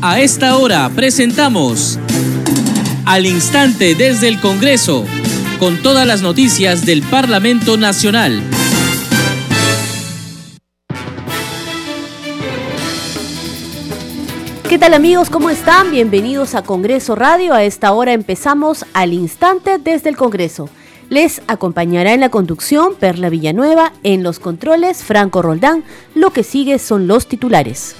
A esta hora presentamos Al Instante desde el Congreso, con todas las noticias del Parlamento Nacional. ¿Qué tal amigos? ¿Cómo están? Bienvenidos a Congreso Radio. A esta hora empezamos al instante desde el Congreso. Les acompañará en la conducción Perla Villanueva, en los controles Franco Roldán. Lo que sigue son los titulares.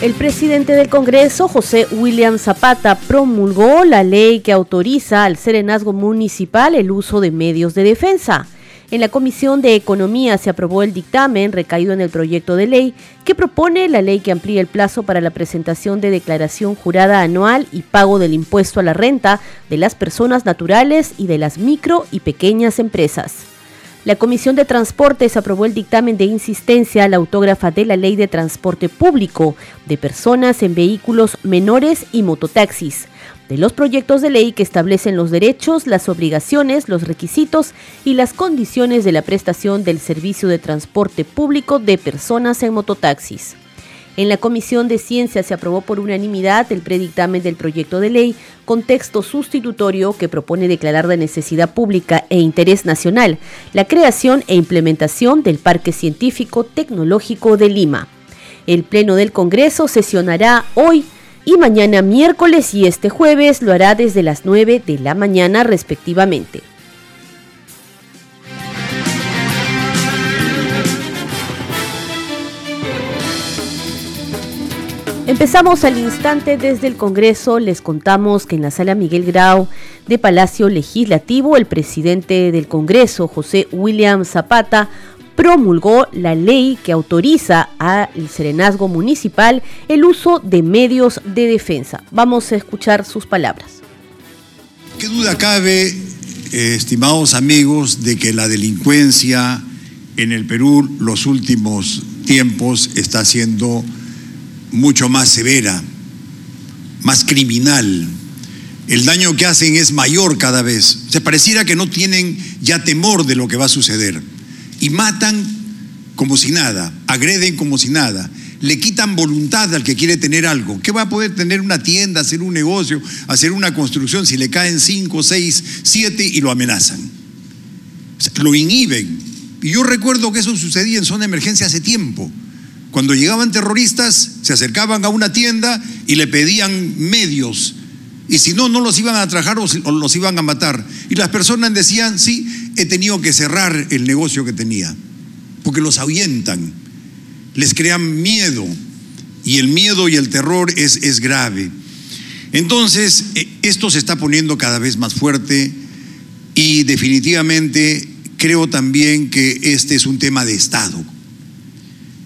El presidente del Congreso, José William Zapata, promulgó la ley que autoriza al serenazgo municipal el uso de medios de defensa. En la Comisión de Economía se aprobó el dictamen recaído en el proyecto de ley que propone la ley que amplía el plazo para la presentación de declaración jurada anual y pago del impuesto a la renta de las personas naturales y de las micro y pequeñas empresas. La Comisión de Transportes aprobó el dictamen de insistencia a la autógrafa de la Ley de Transporte Público de personas en vehículos menores y mototaxis de los proyectos de ley que establecen los derechos, las obligaciones, los requisitos y las condiciones de la prestación del servicio de transporte público de personas en mototaxis. En la Comisión de Ciencia se aprobó por unanimidad el predictamen del proyecto de ley con texto sustitutorio que propone declarar de necesidad pública e interés nacional la creación e implementación del Parque Científico Tecnológico de Lima. El Pleno del Congreso sesionará hoy y mañana miércoles y este jueves lo hará desde las 9 de la mañana respectivamente. Empezamos al instante desde el Congreso. Les contamos que en la sala Miguel Grau de Palacio Legislativo, el presidente del Congreso, José William Zapata, promulgó la ley que autoriza al Serenazgo Municipal el uso de medios de defensa. Vamos a escuchar sus palabras. ¿Qué duda cabe, eh, estimados amigos, de que la delincuencia en el Perú los últimos tiempos está siendo mucho más severa, más criminal? El daño que hacen es mayor cada vez. Se pareciera que no tienen ya temor de lo que va a suceder y matan como si nada, agreden como si nada, le quitan voluntad al que quiere tener algo. ¿Qué va a poder tener una tienda, hacer un negocio, hacer una construcción si le caen cinco, seis, siete y lo amenazan? lo inhiben. Y yo recuerdo que eso sucedía en zona de emergencia hace tiempo. Cuando llegaban terroristas, se acercaban a una tienda y le pedían medios. Y si no, no los iban a trabajar o los iban a matar. Y las personas decían, sí, he tenido que cerrar el negocio que tenía, porque los ahuyentan, les crean miedo, y el miedo y el terror es, es grave. Entonces, eh, esto se está poniendo cada vez más fuerte y definitivamente creo también que este es un tema de Estado.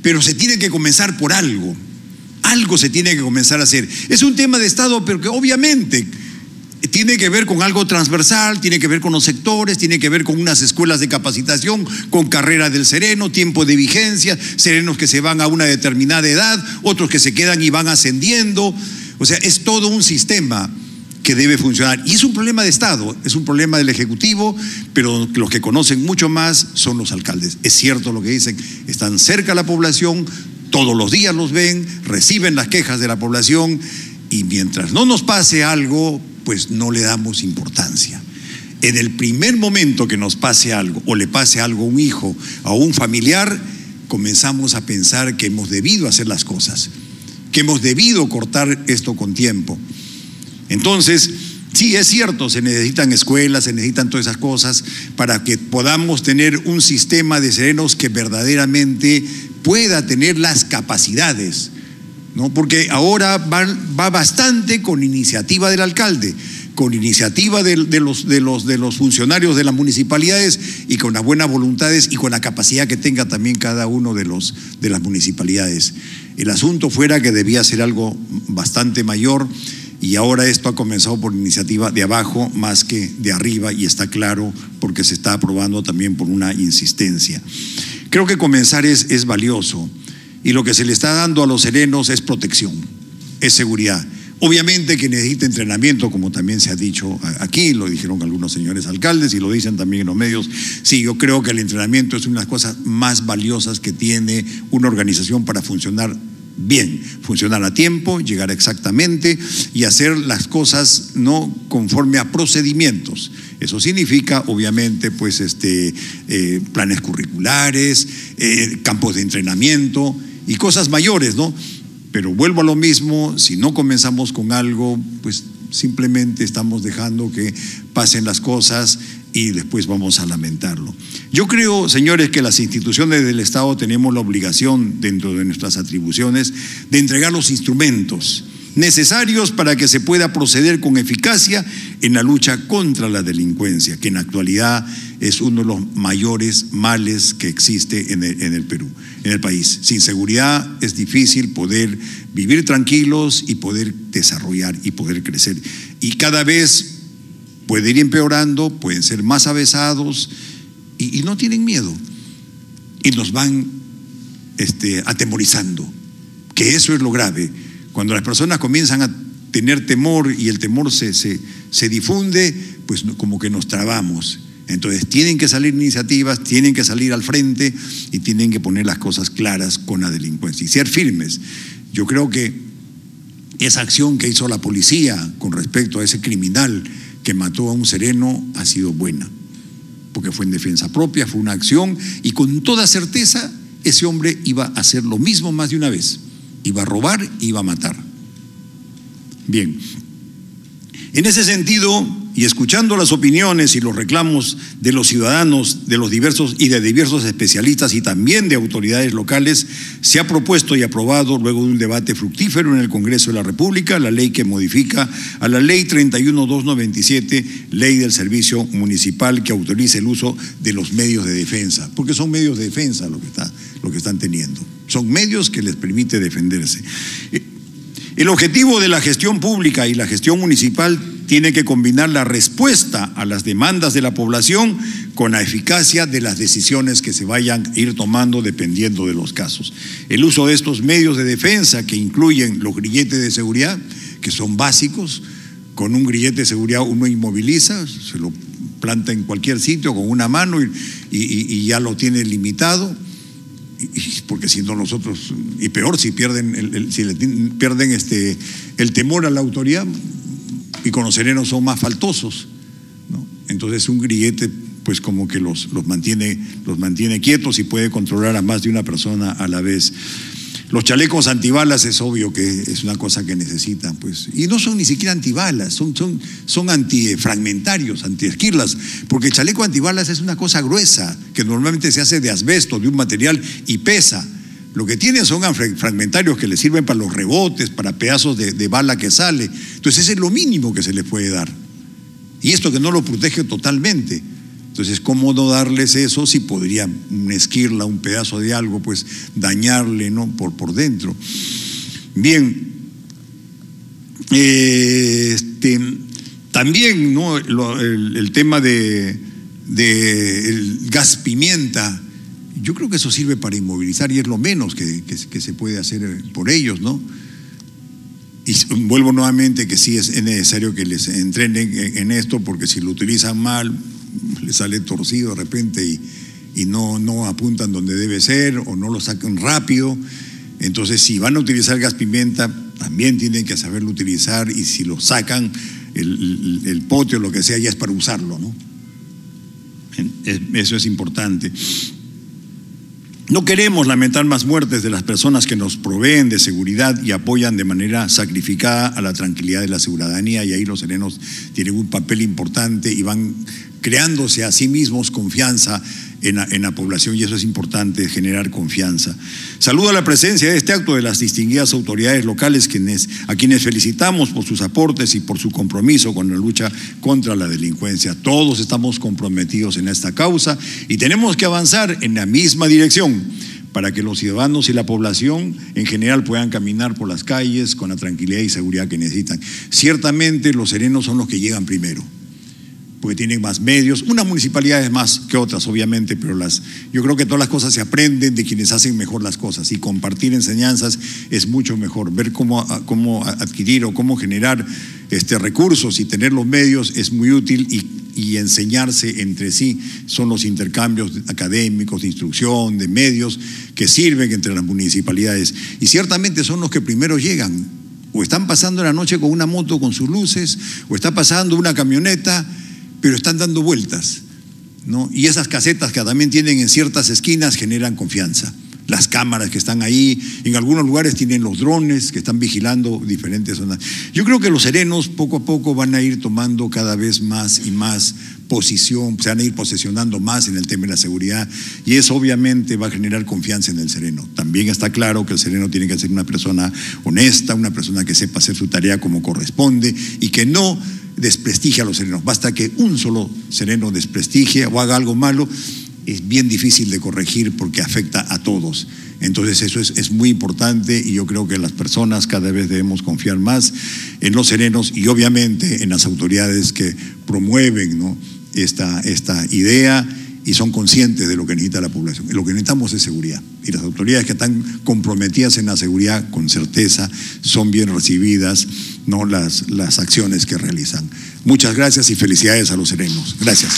Pero se tiene que comenzar por algo. Algo se tiene que comenzar a hacer. Es un tema de Estado, pero que obviamente tiene que ver con algo transversal, tiene que ver con los sectores, tiene que ver con unas escuelas de capacitación, con carrera del sereno, tiempo de vigencia, serenos que se van a una determinada edad, otros que se quedan y van ascendiendo. O sea, es todo un sistema que debe funcionar. Y es un problema de Estado, es un problema del Ejecutivo, pero los que conocen mucho más son los alcaldes. Es cierto lo que dicen, están cerca a la población, todos los días los ven, reciben las quejas de la población y mientras no nos pase algo, pues no le damos importancia. En el primer momento que nos pase algo o le pase algo a un hijo, a un familiar, comenzamos a pensar que hemos debido hacer las cosas, que hemos debido cortar esto con tiempo. Entonces, sí, es cierto, se necesitan escuelas, se necesitan todas esas cosas para que podamos tener un sistema de serenos que verdaderamente pueda tener las capacidades ¿no? porque ahora va, bastante con iniciativa del alcalde, con iniciativa de, los, de, los, de los funcionarios de las municipalidades y con las buenas voluntades y con la capacidad que tenga también cada uno de, los, de las municipalidades. El asunto fuera que debía ser algo bastante mayor y ahora esto ha comenzado por iniciativa de abajo más que de arriba y está claro porque se está aprobando también por una insistencia. Creo que comenzar es, es valioso. Y lo que se le está dando a los serenos es protección, es seguridad. Obviamente que necesita entrenamiento, como también se ha dicho aquí, lo dijeron algunos señores alcaldes y lo dicen también en los medios. Sí, yo creo que el entrenamiento es una de las cosas más valiosas que tiene una organización para funcionar bien, funcionar a tiempo, llegar exactamente y hacer las cosas no conforme a procedimientos. Eso significa, obviamente, pues este, eh, planes curriculares, eh, campos de entrenamiento y cosas mayores, ¿no? Pero vuelvo a lo mismo, si no comenzamos con algo, pues simplemente estamos dejando que pasen las cosas y después vamos a lamentarlo. Yo creo, señores, que las instituciones del Estado tenemos la obligación, dentro de nuestras atribuciones, de entregar los instrumentos necesarios para que se pueda proceder con eficacia en la lucha contra la delincuencia, que en la actualidad es uno de los mayores males que existe en el, Perú, en el país. Sin seguridad es difícil poder vivir tranquilos y poder desarrollar y poder crecer. Y cada vez puede ir empeorando, pueden ser más avesados y, no tienen miedo. Y nos van este, atemorizando, que eso es lo grave cuando las personas comienzan a tener temor y el temor se, se, difunde, pues como que nos trabamos. Entonces tienen que salir iniciativas, tienen que salir al frente y tienen que poner las cosas claras con la delincuencia y ser firmes. Yo creo que esa acción que hizo la policía con respecto a ese criminal que mató a un sereno ha sido buena, porque fue en defensa propia, fue una acción y con toda certeza ese hombre iba a hacer lo mismo más de una vez iba a robar, iba a matar. Bien, en ese sentido, y escuchando las opiniones y los reclamos de los ciudadanos, de los diversos y de diversos especialistas y también de autoridades locales, se ha propuesto y aprobado luego de un debate fructífero en el Congreso de la República la ley que modifica a la ley 31297, ley del servicio municipal que autoriza el uso de los medios de defensa, porque son medios de defensa lo que está lo que están teniendo. Son medios que les permite defenderse. El objetivo de la gestión pública y la gestión municipal tiene que combinar la respuesta a las demandas de la población con la eficacia de las decisiones que se vayan a ir tomando dependiendo de los casos. El uso de estos medios de defensa que incluyen los grilletes de seguridad, que son básicos, con un grillete de seguridad uno inmoviliza, se lo planta en cualquier sitio con una mano y ya lo tiene limitado porque si no nosotros, y peor si pierden, si pierden este, el temor a la autoridad, y con los serenos son más faltosos. ¿no? Entonces un grillete pues como que los, los, mantiene, los mantiene quietos y puede controlar a más de una persona a la vez. Los chalecos antibalas es obvio que es una cosa que necesitan, pues. Y no son ni siquiera antibalas, son, son, son antifragmentarios, antiesquirlas, porque el chaleco antibalas es una cosa gruesa, que normalmente se hace de asbesto, de un material, y pesa. Lo que tienen son fragmentarios que le sirven para los rebotes, para pedazos de, de bala que sale. Entonces, ese es lo mínimo que se le puede dar. Y esto que no lo protege totalmente. Entonces, ¿cómo no darles eso si podría esquirla, un pedazo de algo, pues dañarle ¿no? por, por dentro? Bien, este, también ¿no? el, tema de, el gas pimienta, yo creo que eso sirve para inmovilizar y es lo menos que, se puede hacer por ellos, ¿no? Y vuelvo nuevamente que sí es necesario que les entrenen en esto, porque si lo utilizan mal, le sale torcido de repente y, no, no apuntan donde debe ser o no lo sacan rápido. Entonces, si van a utilizar gas pimienta, también tienen que saberlo utilizar y si lo sacan, el, el, pote o lo que sea, ya es para usarlo, ¿no? Eso es importante. No queremos lamentar más muertes de las personas que nos proveen de seguridad y apoyan de manera sacrificada a la tranquilidad de la ciudadanía y ahí los serenos tienen un papel importante y van creándose a sí mismos confianza en la, población y eso es importante, generar confianza. Saludo a la presencia de este acto de las distinguidas autoridades locales quienes, a quienes felicitamos por sus aportes y por su compromiso con la lucha contra la delincuencia. Todos estamos comprometidos en esta causa y tenemos que avanzar en la misma dirección para que los ciudadanos y la población en general puedan caminar por las calles con la tranquilidad y seguridad que necesitan. Ciertamente los serenos son los que llegan primero porque tienen más medios, unas municipalidades más que otras, obviamente, pero las, yo creo que todas las cosas se aprenden de quienes hacen mejor las cosas y compartir enseñanzas es mucho mejor. Ver cómo, cómo adquirir o cómo generar este, recursos y tener los medios es muy útil y, y enseñarse entre sí son los intercambios académicos, de instrucción, de medios que sirven entre las municipalidades y ciertamente son los que primero llegan. O están pasando la noche con una moto con sus luces, o está pasando una camioneta pero están dando vueltas. ¿no? Y esas casetas que también tienen en ciertas esquinas generan confianza. Las cámaras que están ahí, en algunos lugares tienen los drones que están vigilando diferentes zonas. Yo creo que los serenos poco a poco van a ir tomando cada vez más y más posición, se van a ir posesionando más en el tema de la seguridad y eso obviamente va a generar confianza en el sereno. También está claro que el sereno tiene que ser una persona honesta, una persona que sepa hacer su tarea como corresponde y que no desprestigia a los serenos. Basta que un solo sereno desprestigie o haga algo malo, es bien difícil de corregir porque afecta a todos. Entonces eso es, muy importante y yo creo que las personas cada vez debemos confiar más en los serenos y obviamente en las autoridades que promueven ¿no? esta, esta idea y son conscientes de lo que necesita la población. Lo que necesitamos es seguridad. Y las autoridades que están comprometidas en la seguridad, con certeza, son bien recibidas ¿no? las, las acciones que realizan. Muchas gracias y felicidades a los serenos. Gracias.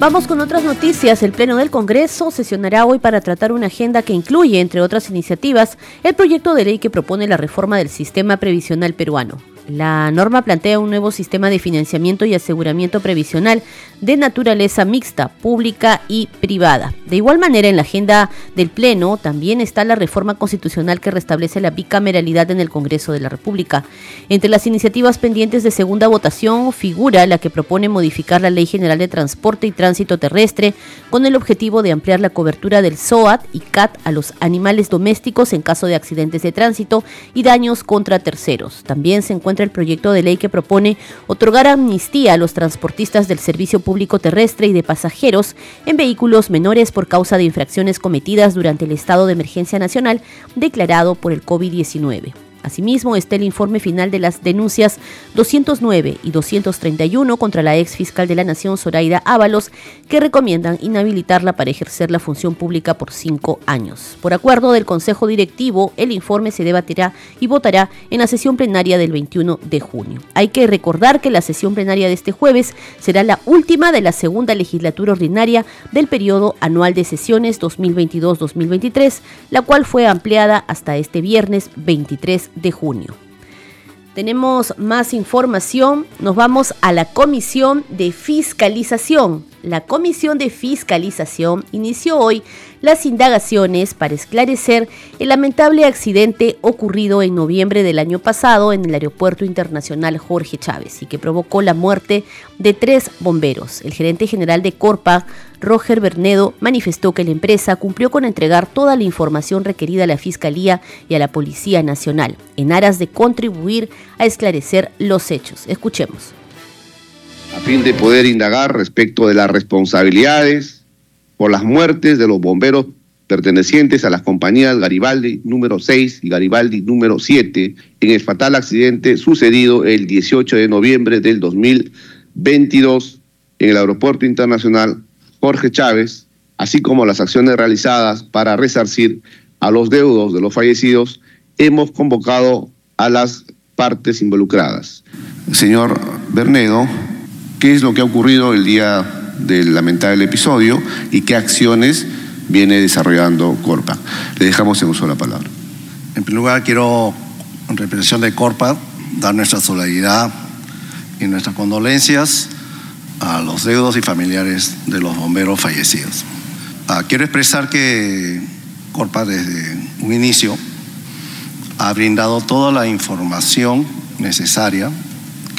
Vamos con otras noticias. El Pleno del Congreso sesionará hoy para tratar una agenda que incluye, entre otras iniciativas, el proyecto de ley que propone la reforma del sistema previsional peruano. La norma plantea un nuevo sistema de financiamiento y aseguramiento previsional de naturaleza mixta, pública y privada. De igual manera, en la agenda del Pleno también está la reforma constitucional que restablece la bicameralidad en el Congreso de la República. Entre las iniciativas pendientes de segunda votación figura la que propone modificar la Ley General de Transporte y Tránsito Terrestre con el objetivo de ampliar la cobertura del SOAT y CAT a los animales domésticos en caso de accidentes de tránsito y daños contra terceros. También se encuentra el proyecto de ley que propone otorgar amnistía a los transportistas del servicio público terrestre y de pasajeros en vehículos menores por causa de infracciones cometidas durante el estado de emergencia nacional declarado por el COVID-19. Asimismo, está el informe final de las denuncias 209 y 231 contra la ex fiscal de la Nación, Zoraida Ábalos, que recomiendan inhabilitarla para ejercer la función pública por cinco años. Por acuerdo del Consejo Directivo, el informe se debatirá y votará en la sesión plenaria del 21 de junio. Hay que recordar que la sesión plenaria de este jueves será la última de la segunda legislatura ordinaria del periodo anual de sesiones 2022-2023, la cual fue ampliada hasta este viernes 23 de junio. Tenemos más información, nos vamos a la Comisión de Fiscalización. La Comisión de Fiscalización inició hoy las indagaciones para esclarecer el lamentable accidente ocurrido en noviembre del año pasado en el Aeropuerto Internacional Jorge Chávez y que provocó la muerte de tres bomberos. El gerente general de Corpa, Roger Bernedo, manifestó que la empresa cumplió con entregar toda la información requerida a la Fiscalía y a la Policía Nacional en aras de contribuir a esclarecer los hechos. Escuchemos. A fin de poder indagar respecto de las responsabilidades por las muertes de los bomberos pertenecientes a las compañías Garibaldi número 6 y Garibaldi número 7 en el fatal accidente sucedido el 18 de noviembre del 2022 en el Aeropuerto Internacional Jorge Chávez, así como las acciones realizadas para resarcir a los deudos de los fallecidos, hemos convocado a las partes involucradas. Señor Bernedo, ¿qué es lo que ha ocurrido el día del lamentable episodio y qué acciones viene desarrollando Corpa. Le dejamos en uso la palabra. En primer lugar, quiero, en representación de Corpa, dar nuestra solidaridad y nuestras condolencias a los deudos y familiares de los bomberos fallecidos. Ah, quiero expresar que Corpa desde un inicio ha brindado toda la información necesaria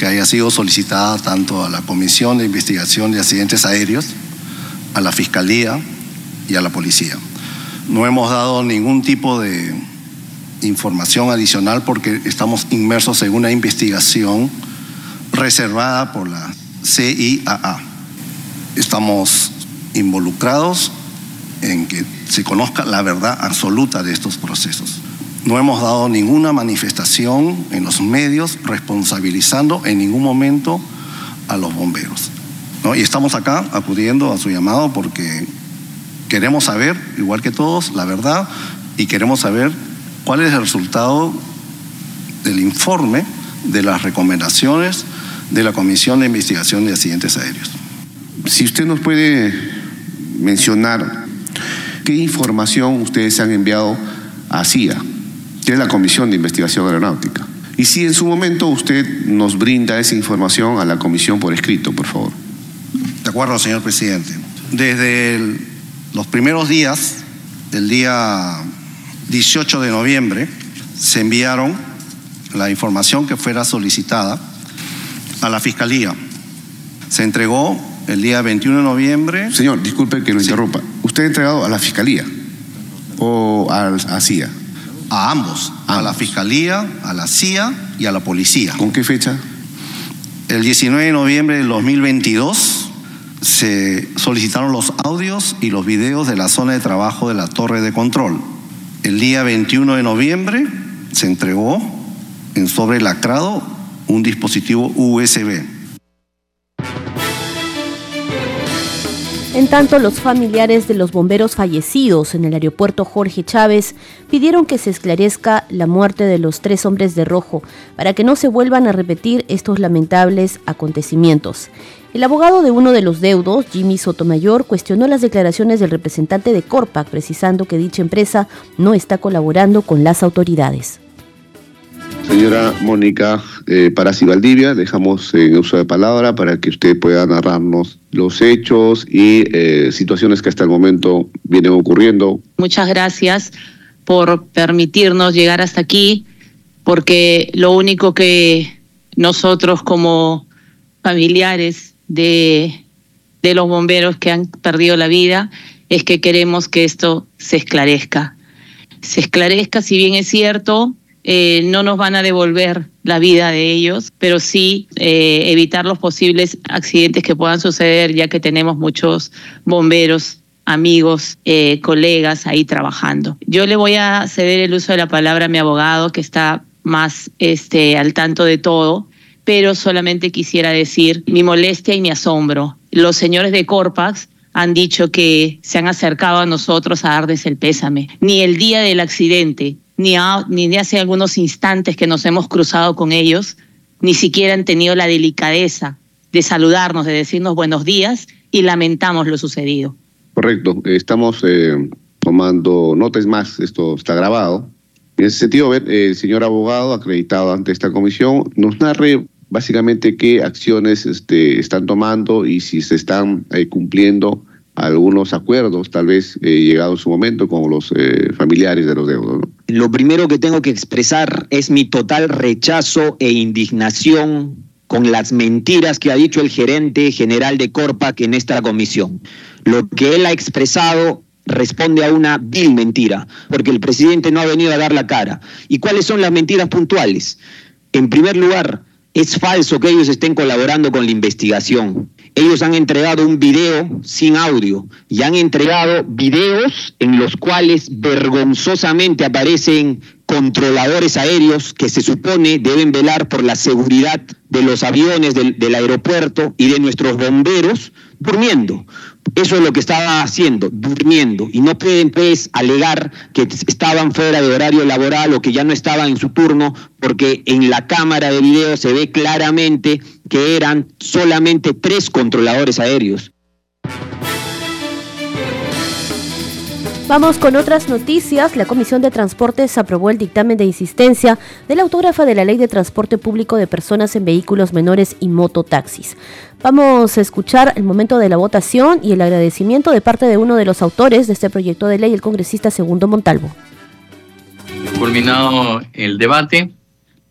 que haya sido solicitada tanto a la Comisión de Investigación de Accidentes Aéreos, a la Fiscalía y a la Policía. No hemos dado ningún tipo de información adicional porque estamos inmersos en una investigación reservada por la CIAA. Estamos involucrados en que se conozca la verdad absoluta de estos procesos. No hemos dado ninguna manifestación en los medios responsabilizando en ningún momento a los bomberos. Y estamos acá acudiendo a su llamado porque queremos saber, igual que todos, la verdad y queremos saber cuál es el resultado del informe de las recomendaciones de la Comisión de Investigación de Accidentes Aéreos. Si usted nos puede mencionar qué información ustedes han enviado a CIA, es la Comisión de Investigación Aeronáutica. Y si en su momento usted nos brinda esa información a la comisión por escrito, por favor. De acuerdo, señor presidente. Desde los primeros días del día 18 de noviembre se enviaron la información que fuera solicitada a la Fiscalía. Se entregó el día 21 de noviembre. Señor, disculpe que lo interrumpa. ¿Usted ha entregado a la Fiscalía o a, a CIA? A ambos, a la Fiscalía, a la CIA y a la Policía. ¿Con qué fecha? El 19 de noviembre del 2022 se solicitaron los audios y los videos de la zona de trabajo de la torre de control. El día 21 de noviembre se entregó en sobre lacrado un dispositivo USB. En tanto, los familiares de los bomberos fallecidos en el aeropuerto Jorge Chávez pidieron que se esclarezca la muerte de los tres hombres de rojo para que no se vuelvan a repetir estos lamentables acontecimientos. El abogado de uno de los deudos, Jimmy Sotomayor, cuestionó las declaraciones del representante de Corpac, precisando que dicha empresa no está colaborando con las autoridades. Señora Mónica eh, Parasi Valdivia, dejamos en uso de palabra para que usted pueda narrarnos los hechos y eh, situaciones que hasta el momento vienen ocurriendo. Muchas gracias por permitirnos llegar hasta aquí, porque lo único que nosotros como familiares de, de los bomberos que han perdido la vida es que queremos que esto se esclarezca. Se esclarezca, si bien es cierto, eh, no nos van a devolver la vida de ellos, pero sí eh, evitar los posibles accidentes que puedan suceder, ya que tenemos muchos bomberos amigos, eh, colegas ahí trabajando. Yo le voy a ceder el uso de la palabra a mi abogado, que está más este, al tanto de todo, pero solamente quisiera decir mi molestia y mi asombro. Los señores de Corpax han dicho que se han acercado a nosotros a darles el pésame. Ni el día del accidente, ni, ni hace algunos instantes que nos hemos cruzado con ellos, ni siquiera han tenido la delicadeza de saludarnos, de decirnos buenos días y lamentamos lo sucedido. Correcto, estamos eh, tomando notas más, esto está grabado. En ese sentido, el señor abogado acreditado ante esta comisión nos narre básicamente qué acciones este, están tomando y si se están eh, cumpliendo algunos acuerdos, tal vez eh, llegado su momento, con los eh, familiares de los deudos. Lo primero que tengo que expresar es mi total rechazo e indignación con las mentiras que ha dicho el gerente general de Corpac en esta comisión. Lo que él ha expresado responde a una vil mentira, porque el presidente no ha venido a dar la cara. ¿Y cuáles son las mentiras puntuales? En primer lugar, es falso que ellos estén colaborando con la investigación. Ellos han entregado un video sin audio y han entregado videos en los cuales vergonzosamente aparecen controladores aéreos que se supone deben velar por la seguridad de los aviones del, del aeropuerto y de nuestros bomberos durmiendo. Eso es lo que estaba haciendo, durmiendo. Y no pueden pues alegar que estaban fuera de horario laboral o que ya no estaban en su turno, porque en la cámara de video se ve claramente que eran solamente tres controladores aéreos. Vamos con otras noticias. La Comisión de Transportes aprobó el dictamen de insistencia de la autógrafa de la Ley de Transporte Público de Personas en Vehículos Menores y Mototaxis. Vamos a escuchar el momento de la votación y el agradecimiento de parte de uno de los autores de este proyecto de ley, el congresista Segundo Montalvo. Culminado el debate,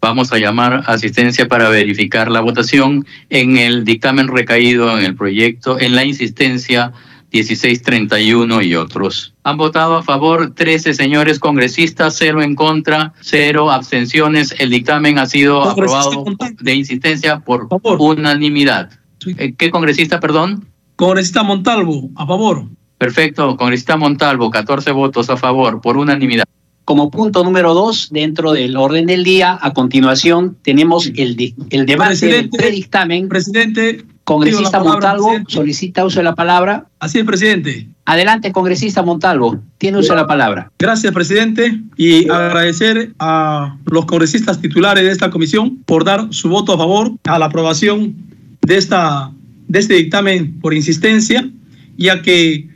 vamos a llamar asistencia para verificar la votación en el dictamen recaído en el proyecto, en la insistencia 1631 y otros. Han votado a favor 13 señores congresistas, cero en contra, cero abstenciones. El dictamen ha sido aprobado de insistencia por unanimidad. Eh, ¿Qué congresista, perdón? Congresista Montalvo, a favor. Perfecto, congresista Montalvo, 14 votos a favor, por unanimidad. como punto número dos dentro del orden del día, a continuación tenemos el, el debate presidente, del predictamen. Presidente. Congresista palabra, Montalvo presidente. solicita uso de la palabra. Así es, presidente. Adelante, congresista Montalvo. Tiene uso de la palabra. Gracias, presidente, y agradecer a los congresistas titulares de esta comisión por dar su voto a favor a la aprobación de, esta, de este dictamen por insistencia, ya que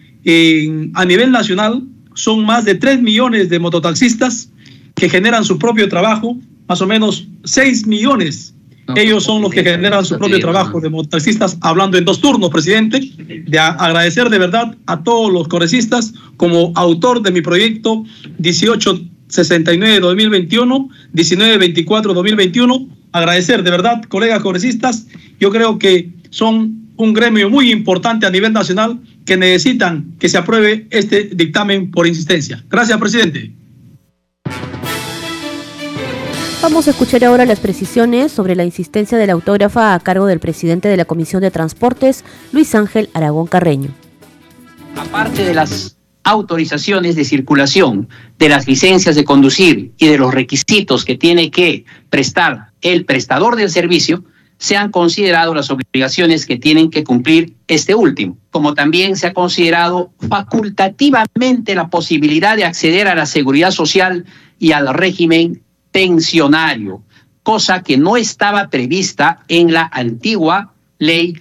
a nivel nacional son más de 3 millones de mototaxistas que generan su propio trabajo, más o menos 6 millones. Ellos son los que generan su propio trabajo de mototaxistas, hablando en dos turnos, presidente, de agradecer de verdad a todos los congresistas como autor de mi proyecto 1869-2021, 1924-2021. Agradecer de verdad, colegas congresistas, yo creo que son un gremio muy importante a nivel nacional que necesitan que se apruebe este dictamen por insistencia. Gracias, presidente. Vamos a escuchar ahora las precisiones sobre la insistencia de la autógrafa a cargo del presidente de la Comisión de Transportes, Luis Ángel Aragón Carreño. Aparte de las autorizaciones de circulación, de las licencias de conducir y de los requisitos que tiene que prestar el prestador del servicio, se han considerado las obligaciones que tienen que cumplir este último, como también se ha considerado facultativamente la posibilidad de acceder a la seguridad social y al régimen pensionario, cosa que no estaba prevista en la antigua ley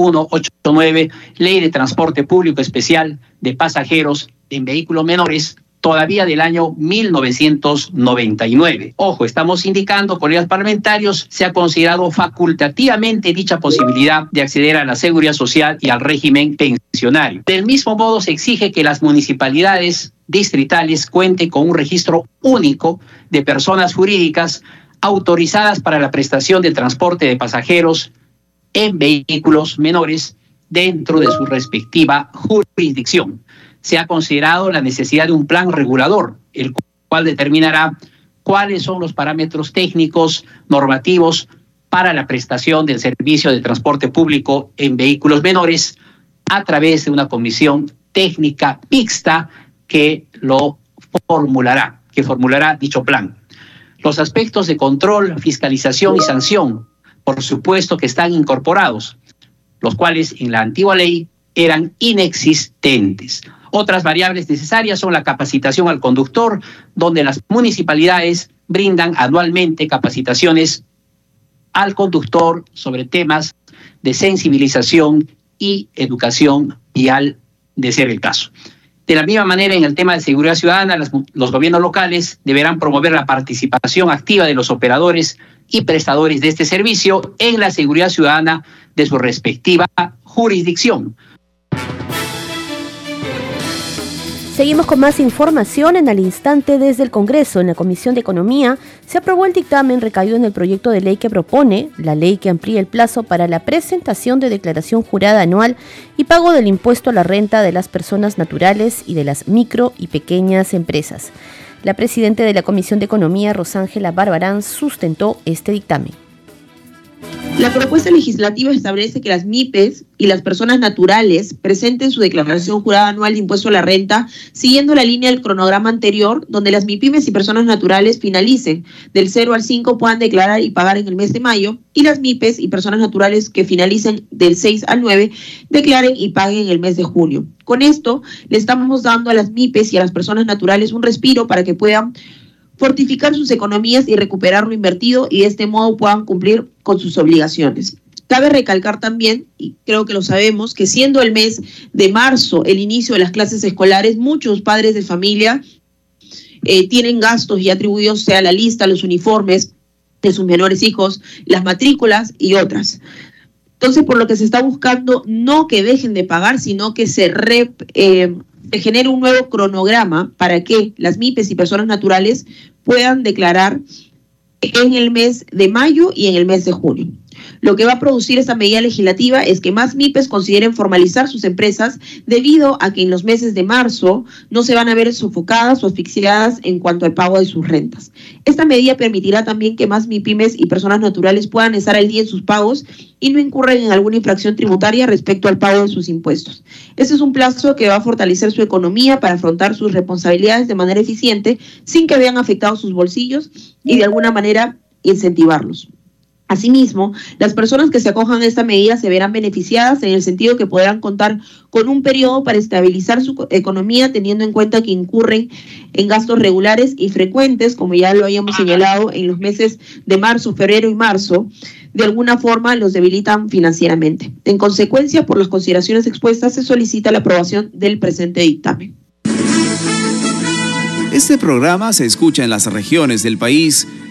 27189, ley de transporte público especial de pasajeros en vehículos menores, todavía del año 1999. Ojo, estamos indicando, colegas parlamentarios, se ha considerado facultativamente dicha posibilidad de acceder a la seguridad social y al régimen pensionario. Del mismo modo, se exige que las municipalidades distritales cuenten con un registro único de personas jurídicas autorizadas para la prestación de transporte de pasajeros en vehículos menores dentro de su respectiva jurisdicción. Se ha considerado la necesidad de un plan regulador, el cual determinará cuáles son los parámetros técnicos normativos para la prestación del servicio de transporte público en vehículos menores a través de una comisión técnica mixta que lo formulará, que formulará dicho plan. Los aspectos de control, fiscalización y sanción, por supuesto que están incorporados, los cuales en la antigua ley eran inexistentes. Otras variables necesarias son la capacitación al conductor, donde las municipalidades brindan anualmente capacitaciones al conductor sobre temas de sensibilización y educación vial, de ser el caso. De la misma manera, en el tema de seguridad ciudadana, las- los gobiernos locales deberán promover la participación activa de los operadores y prestadores de este servicio en la seguridad ciudadana de su respectiva jurisdicción. Seguimos con más información en al instante desde el Congreso. En la Comisión de Economía se aprobó el dictamen recaído en el proyecto de ley que propone la ley que amplía el plazo para la presentación de declaración jurada anual y pago del impuesto a la renta de las personas naturales y de las micro y pequeñas empresas. La presidenta de la Comisión de Economía, Rosángela Barbarán, sustentó este dictamen. La propuesta legislativa establece que las MIPES y las personas naturales presenten su declaración jurada anual de impuesto a la renta siguiendo la línea del cronograma anterior, donde las MIPIMES y personas naturales finalicen del 0 al 5 puedan declarar y pagar en el mes de mayo, y las MIPES y personas naturales que finalicen del 6 al 9 declaren y paguen en el mes de julio. Con esto le estamos dando a las MIPES y a las personas naturales un respiro para que puedan fortificar sus economías y recuperar lo invertido y de este modo puedan cumplir con sus obligaciones. Cabe recalcar también, y creo que lo sabemos, que siendo el mes de marzo el inicio de las clases escolares, muchos padres de familia eh, tienen gastos ya atribuidos sea la lista, los uniformes de sus menores hijos, las matrículas y otras. Entonces, por lo que se está buscando, no que dejen de pagar, sino que se, re, eh, se genere un nuevo cronograma para que las MIPES y personas naturales puedan declarar en el mes de mayo y en el mes de junio. Lo que va a producir esta medida legislativa es que más MIPES consideren formalizar sus empresas debido a que en los meses de marzo no se van a ver sofocadas o asfixiadas en cuanto al pago de sus rentas. Esta medida permitirá también que más MIPIMES y personas naturales puedan estar al día en sus pagos y no incurren en alguna infracción tributaria respecto al pago de sus impuestos. Este es un plazo que va a fortalecer su economía para afrontar sus responsabilidades de manera eficiente sin que vean afectados sus bolsillos y de alguna manera incentivarlos. Asimismo, las personas que se acojan a esta medida se verán beneficiadas en el sentido que podrán contar con un periodo para estabilizar su economía teniendo en cuenta que incurren en gastos regulares y frecuentes, como ya lo habíamos señalado en los meses de marzo, febrero y marzo, de alguna forma los debilitan financieramente. En consecuencia, por las consideraciones expuestas, se solicita la aprobación del presente dictamen. Este programa se escucha en las regiones del país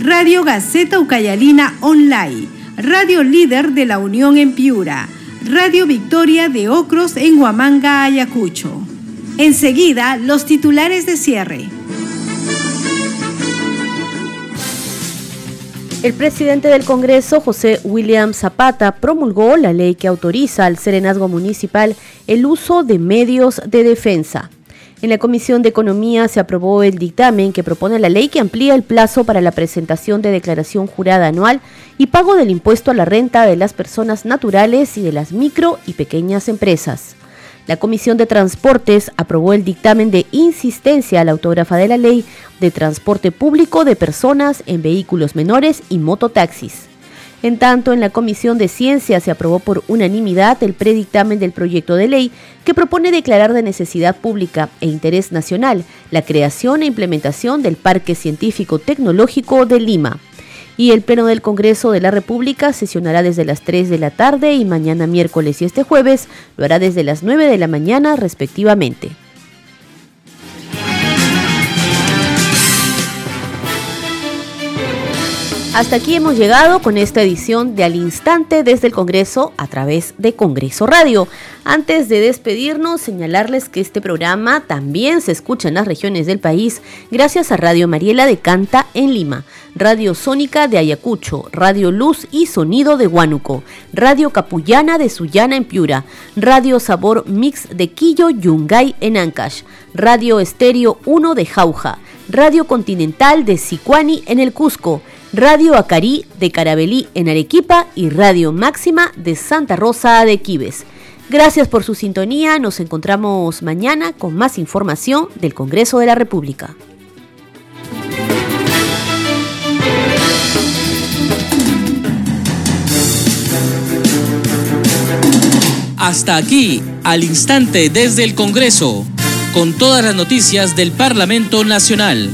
Radio Gaceta Ucayalina Online, Radio Líder de la Unión en Piura, Radio Victoria de Ocros en Huamanga, Ayacucho. Enseguida, los titulares de cierre. El presidente del Congreso, José William Zapata, promulgó la ley que autoriza al Serenazgo Municipal el uso de medios de defensa. En la Comisión de Economía se aprobó el dictamen que propone la ley que amplía el plazo para la presentación de declaración jurada anual y pago del impuesto a la renta de las personas naturales y de las micro y pequeñas empresas. La Comisión de Transportes aprobó el dictamen de insistencia a la autógrafa de la ley de transporte público de personas en vehículos menores y mototaxis. En tanto, en la Comisión de Ciencia se aprobó por unanimidad el predictamen del proyecto de ley que propone declarar de necesidad pública e interés nacional la creación e implementación del Parque Científico Tecnológico de Lima. Y el Pleno del Congreso de la República sesionará desde las 3 de la tarde y mañana miércoles y este jueves lo hará desde las 9 de la mañana respectivamente. Hasta aquí hemos llegado con esta edición de Al Instante desde el Congreso a través de Congreso Radio. Antes de despedirnos, señalarles que este programa también se escucha en las regiones del país gracias a Radio Mariela de Canta en Lima, Radio Sónica de Ayacucho, Radio Luz y Sonido de Huánuco, Radio Capullana de Sullana en Piura, Radio Sabor Mix de Quillo Yungay en Ancash, Radio Estéreo 1 de Jauja, Radio Continental de Sicuani en el Cusco, Radio Acarí de Carabelí en Arequipa y Radio Máxima de Santa Rosa de Quibes. Gracias por su sintonía, nos encontramos mañana con más información del Congreso de la República. Hasta aquí, al instante desde el Congreso, con todas las noticias del Parlamento Nacional.